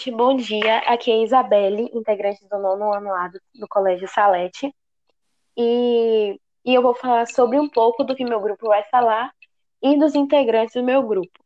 gente, bom dia. Aqui é Isabelle, integrante do nono ano A do, do Colégio Salete. E, e eu vou falar sobre um pouco do que meu grupo vai falar e dos integrantes do meu grupo.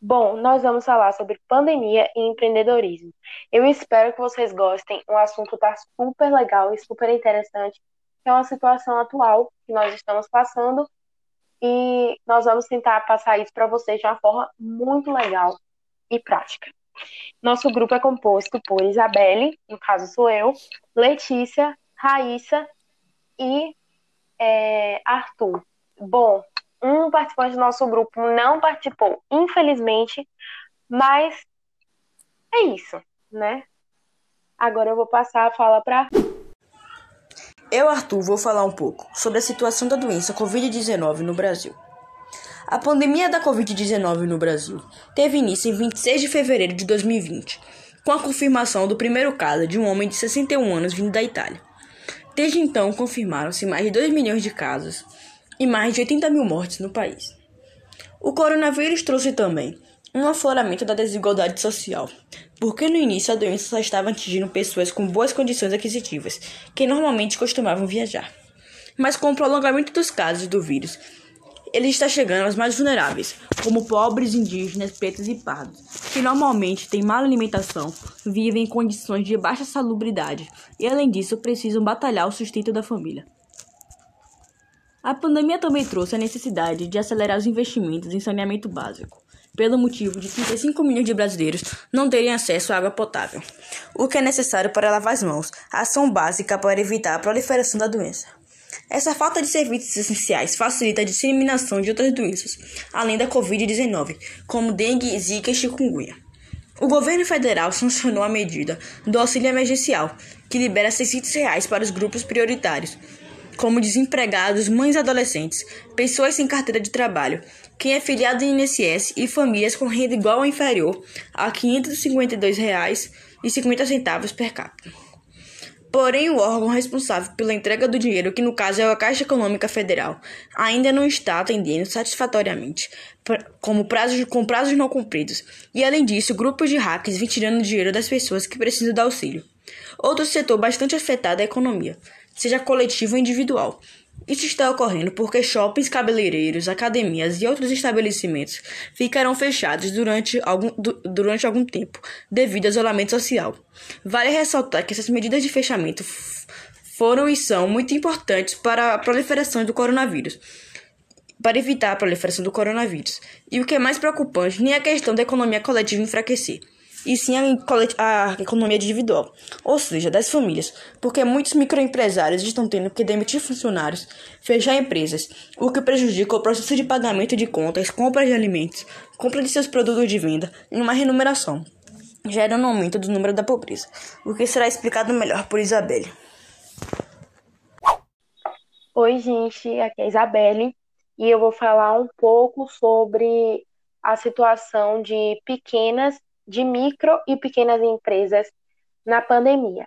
Bom, nós vamos falar sobre pandemia e empreendedorismo. Eu espero que vocês gostem. O assunto está super legal e super interessante. É uma situação atual que nós estamos passando e nós vamos tentar passar isso para vocês de uma forma muito legal e prática. Nosso grupo é composto por Isabelle, no caso sou eu, Letícia, Raíssa e é, Arthur. Bom, um participante do nosso grupo não participou, infelizmente, mas é isso, né? Agora eu vou passar a fala para. Eu, Arthur, vou falar um pouco sobre a situação da doença Covid-19 no Brasil. A pandemia da Covid-19 no Brasil teve início em 26 de fevereiro de 2020, com a confirmação do primeiro caso de um homem de 61 anos vindo da Itália. Desde então, confirmaram-se mais de 2 milhões de casos e mais de 80 mil mortes no país. O coronavírus trouxe também um afloramento da desigualdade social, porque no início a doença só estava atingindo pessoas com boas condições aquisitivas, que normalmente costumavam viajar. Mas com o prolongamento dos casos do vírus, ele está chegando aos mais vulneráveis, como pobres, indígenas, pretos e pardos, que normalmente têm má alimentação, vivem em condições de baixa salubridade e, além disso, precisam batalhar o sustento da família. A pandemia também trouxe a necessidade de acelerar os investimentos em saneamento básico, pelo motivo de 35 milhões de brasileiros não terem acesso à água potável, o que é necessário para lavar as mãos, ação básica para evitar a proliferação da doença. Essa falta de serviços essenciais facilita a disseminação de outras doenças, além da Covid-19, como dengue, zika e chikungunya. O governo federal sancionou a medida do auxílio emergencial, que libera 600 reais para os grupos prioritários, como desempregados, mães adolescentes, pessoas sem carteira de trabalho, quem é filiado em INSS e famílias com renda igual ou inferior a R$ 552,50 per capita. Porém, o órgão responsável pela entrega do dinheiro, que no caso é a Caixa Econômica Federal, ainda não está atendendo satisfatoriamente, como prazos, com prazos não cumpridos, e além disso, grupos de hackers vêm tirando dinheiro das pessoas que precisam de auxílio. Outro setor bastante afetado é a economia, seja coletivo ou individual, isso está ocorrendo porque shoppings, cabeleireiros, academias e outros estabelecimentos ficarão fechados durante algum, durante algum tempo, devido ao isolamento social. Vale ressaltar que essas medidas de fechamento foram e são muito importantes para a proliferação do coronavírus. Para evitar a proliferação do coronavírus. E o que é mais preocupante nem a questão da economia coletiva enfraquecer e sim a, a economia individual, ou seja, das famílias, porque muitos microempresários estão tendo que demitir funcionários, fechar empresas, o que prejudica o processo de pagamento de contas, compra de alimentos, compra de seus produtos de venda e uma remuneração, gerando um aumento do número da pobreza, o que será explicado melhor por Isabelle. Oi, gente, aqui é a Isabelle e eu vou falar um pouco sobre a situação de pequenas de micro e pequenas empresas na pandemia.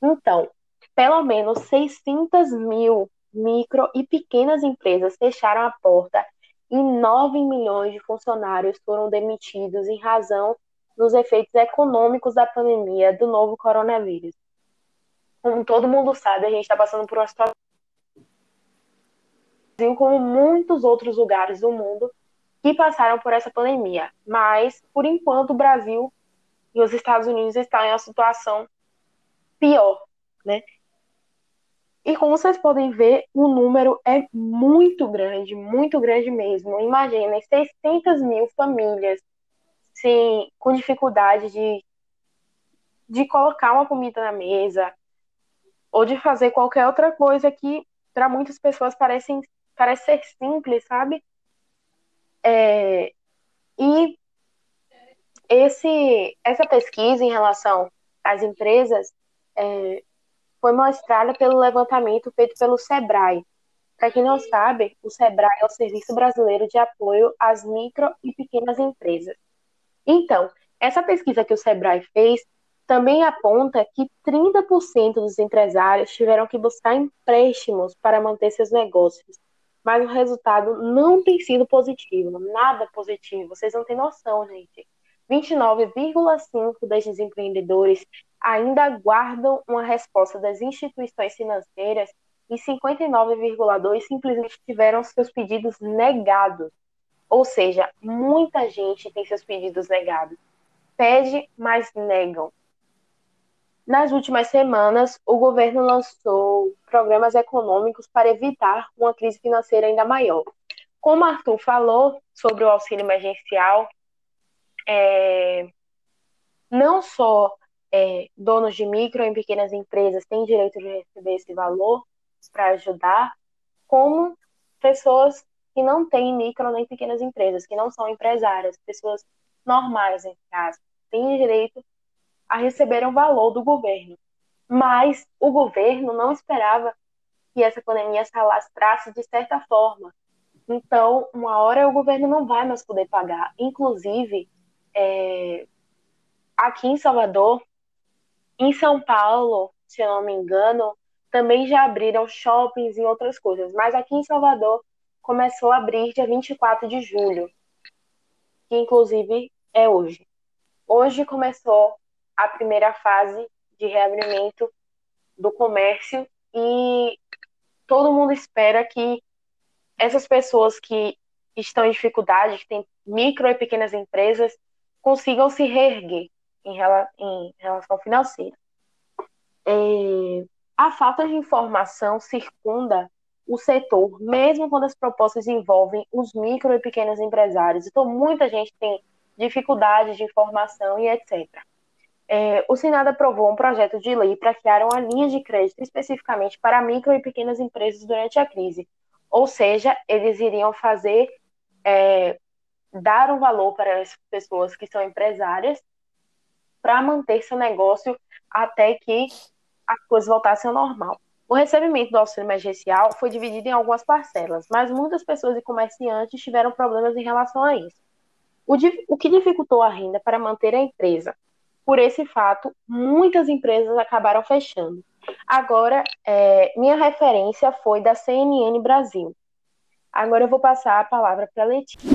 Então, pelo menos 600 mil micro e pequenas empresas fecharam a porta e 9 milhões de funcionários foram demitidos em razão dos efeitos econômicos da pandemia do novo coronavírus. Como todo mundo sabe, a gente está passando por uma situação como muitos outros lugares do mundo que passaram por essa pandemia. Mas, por enquanto, o Brasil e os Estados Unidos estão em uma situação pior, né? E como vocês podem ver, o número é muito grande, muito grande mesmo. Imaginem, 600 mil famílias sim, com dificuldade de, de colocar uma comida na mesa ou de fazer qualquer outra coisa que para muitas pessoas parecem, parece ser simples, sabe? É, e esse, essa pesquisa em relação às empresas é, foi mostrada pelo levantamento feito pelo SEBRAE. Para quem não sabe, o SEBRAE é o Serviço Brasileiro de Apoio às Micro e Pequenas Empresas. Então, essa pesquisa que o SEBRAE fez também aponta que 30% dos empresários tiveram que buscar empréstimos para manter seus negócios mas o resultado não tem sido positivo, nada positivo. Vocês não têm noção, gente. 29,5% desses empreendedores ainda guardam uma resposta das instituições financeiras e 59,2% simplesmente tiveram seus pedidos negados. Ou seja, muita gente tem seus pedidos negados. Pede, mas negam. Nas últimas semanas, o governo lançou programas econômicos para evitar uma crise financeira ainda maior. Como Arthur falou sobre o auxílio emergencial, é, não só é, donos de micro e pequenas empresas têm direito de receber esse valor para ajudar, como pessoas que não têm micro nem pequenas empresas, que não são empresárias, pessoas normais, em casa, têm direito a receber um valor do governo. Mas o governo não esperava que essa pandemia se alastrasse de certa forma. Então, uma hora o governo não vai mais poder pagar. Inclusive, é, aqui em Salvador, em São Paulo, se eu não me engano, também já abriram shoppings e outras coisas. Mas aqui em Salvador começou a abrir dia 24 de julho, que inclusive é hoje. Hoje começou a primeira fase de reabrimento do comércio e todo mundo espera que essas pessoas que estão em dificuldade, que têm micro e pequenas empresas, consigam se reerguer em, relação financeira. É, a falta de informação circunda o setor, mesmo quando as propostas envolvem os micro e pequenos empresários. Então, muita gente tem dificuldade de informação e etc. É, o Senado aprovou um projeto de lei para criar uma linha de crédito especificamente para micro e pequenas empresas durante a crise. Ou seja, eles iriam fazer, é, dar um valor para as pessoas que são empresárias para manter seu negócio até que as coisas voltassem ao normal. O recebimento do auxílio emergencial foi dividido em algumas parcelas, mas muitas pessoas e comerciantes tiveram problemas em relação a isso. O, o que dificultou a renda para manter a empresa por esse fato, muitas empresas acabaram fechando. Agora, é, minha referência foi da CNN Brasil. Agora eu vou passar a palavra para a Letícia.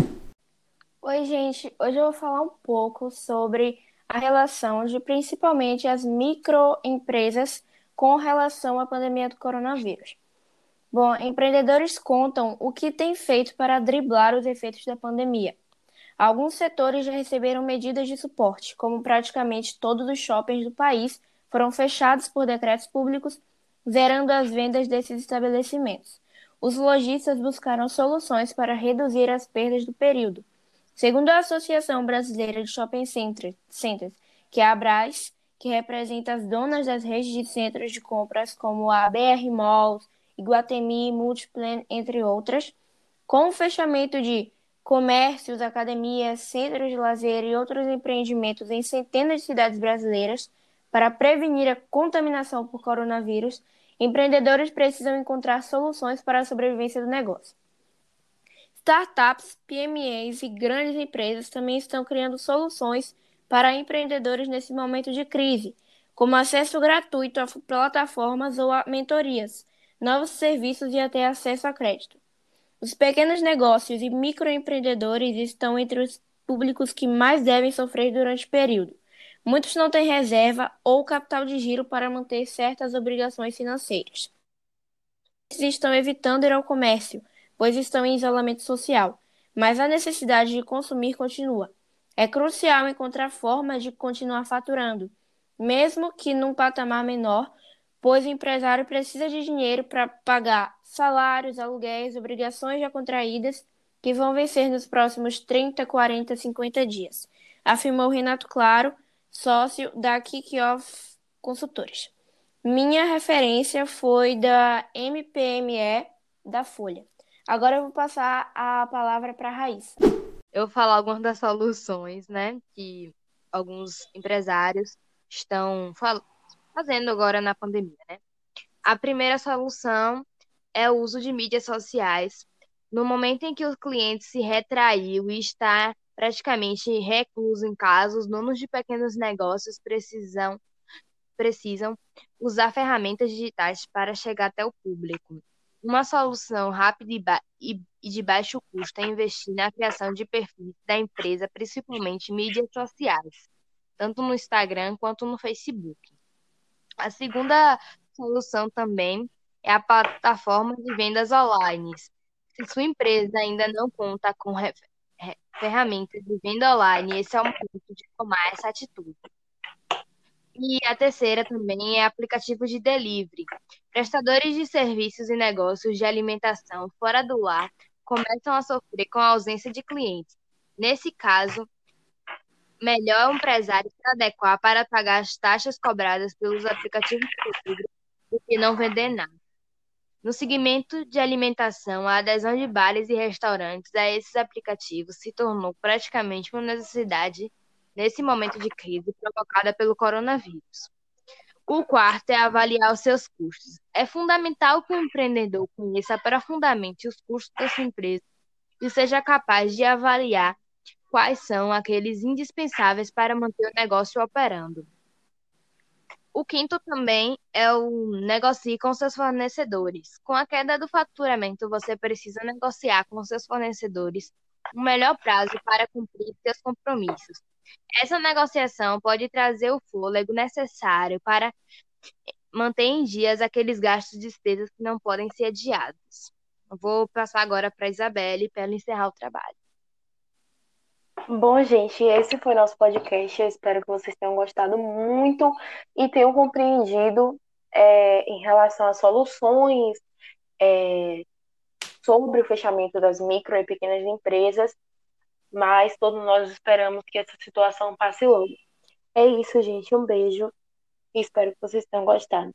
Oi, gente. Hoje eu vou falar um pouco sobre a relação de principalmente as microempresas com relação à pandemia do coronavírus. Bom, empreendedores contam o que têm feito para driblar os efeitos da pandemia. Alguns setores já receberam medidas de suporte, como praticamente todos os shoppings do país foram fechados por decretos públicos, zerando as vendas desses estabelecimentos. Os lojistas buscaram soluções para reduzir as perdas do período. Segundo a Associação Brasileira de Shopping Centers, que é a Abras, que representa as donas das redes de centros de compras como a BR Malls, Iguatemi, Multiplan, entre outras, com o fechamento de comércios, academias, centros de lazer e outros empreendimentos em centenas de cidades brasileiras para prevenir a contaminação por coronavírus, empreendedores precisam encontrar soluções para a sobrevivência do negócio. Startups, PMEs e grandes empresas também estão criando soluções para empreendedores nesse momento de crise, como acesso gratuito a plataformas ou a mentorias, novos serviços e até acesso a crédito. Os pequenos negócios e microempreendedores estão entre os públicos que mais devem sofrer durante o período. Muitos não têm reserva ou capital de giro para manter certas obrigações financeiras. Eles estão evitando ir ao comércio, pois estão em isolamento social, mas a necessidade de consumir continua. É crucial encontrar formas de continuar faturando, mesmo que num patamar menor, pois o empresário precisa de dinheiro para pagar salários, aluguéis, obrigações já contraídas que vão vencer nos próximos 30, 40, 50 dias, afirmou Renato Claro, sócio da Kick-Off Consultores. Minha referência foi da MPME da Folha. Agora eu vou passar a palavra para a Raíssa. Eu vou falar algumas das soluções, né, que alguns empresários estão fazendo agora na pandemia, né? A primeira solução é o uso de mídias sociais. No momento em que o cliente se retraiu e está praticamente recluso em casa, os donos de pequenos negócios precisam, precisam usar ferramentas digitais para chegar até o público. Uma solução rápida e, e de baixo custo é investir na criação de perfis da empresa, principalmente mídias sociais, tanto no Instagram quanto no Facebook. A segunda solução também é a plataforma de vendas online. Se sua empresa ainda não conta com ferramentas de venda online, esse é o momento de tomar essa atitude. E a terceira também é aplicativo de delivery. Prestadores de serviços e negócios de alimentação fora do lar começam a sofrer com a ausência de clientes. Nesse caso, melhor o empresário se adequar para pagar as taxas cobradas pelos aplicativos do que não vender nada. No segmento de alimentação, a adesão de bares e restaurantes a esses aplicativos se tornou praticamente uma necessidade nesse momento de crise provocada pelo coronavírus. O quarto é avaliar os seus custos. É fundamental que o empreendedor conheça profundamente os custos da sua empresa e seja capaz de avaliar quais são aqueles indispensáveis para manter o negócio operando. O quinto também é o negocie com seus fornecedores. Com a queda do faturamento, você precisa negociar com seus fornecedores o melhor prazo para cumprir seus compromissos. Essa negociação pode trazer o fôlego necessário para manter em dias aqueles gastos e despesas que não podem ser adiados. vou passar agora para a Isabelle para ela encerrar o trabalho. Bom, gente, esse foi nosso podcast. Eu espero que vocês tenham gostado muito e tenham compreendido é, em relação às soluções é, sobre o fechamento das micro e pequenas empresas mas todos nós esperamos que essa situação passe logo. É isso, gente. Um beijo espero que vocês tenham gostado.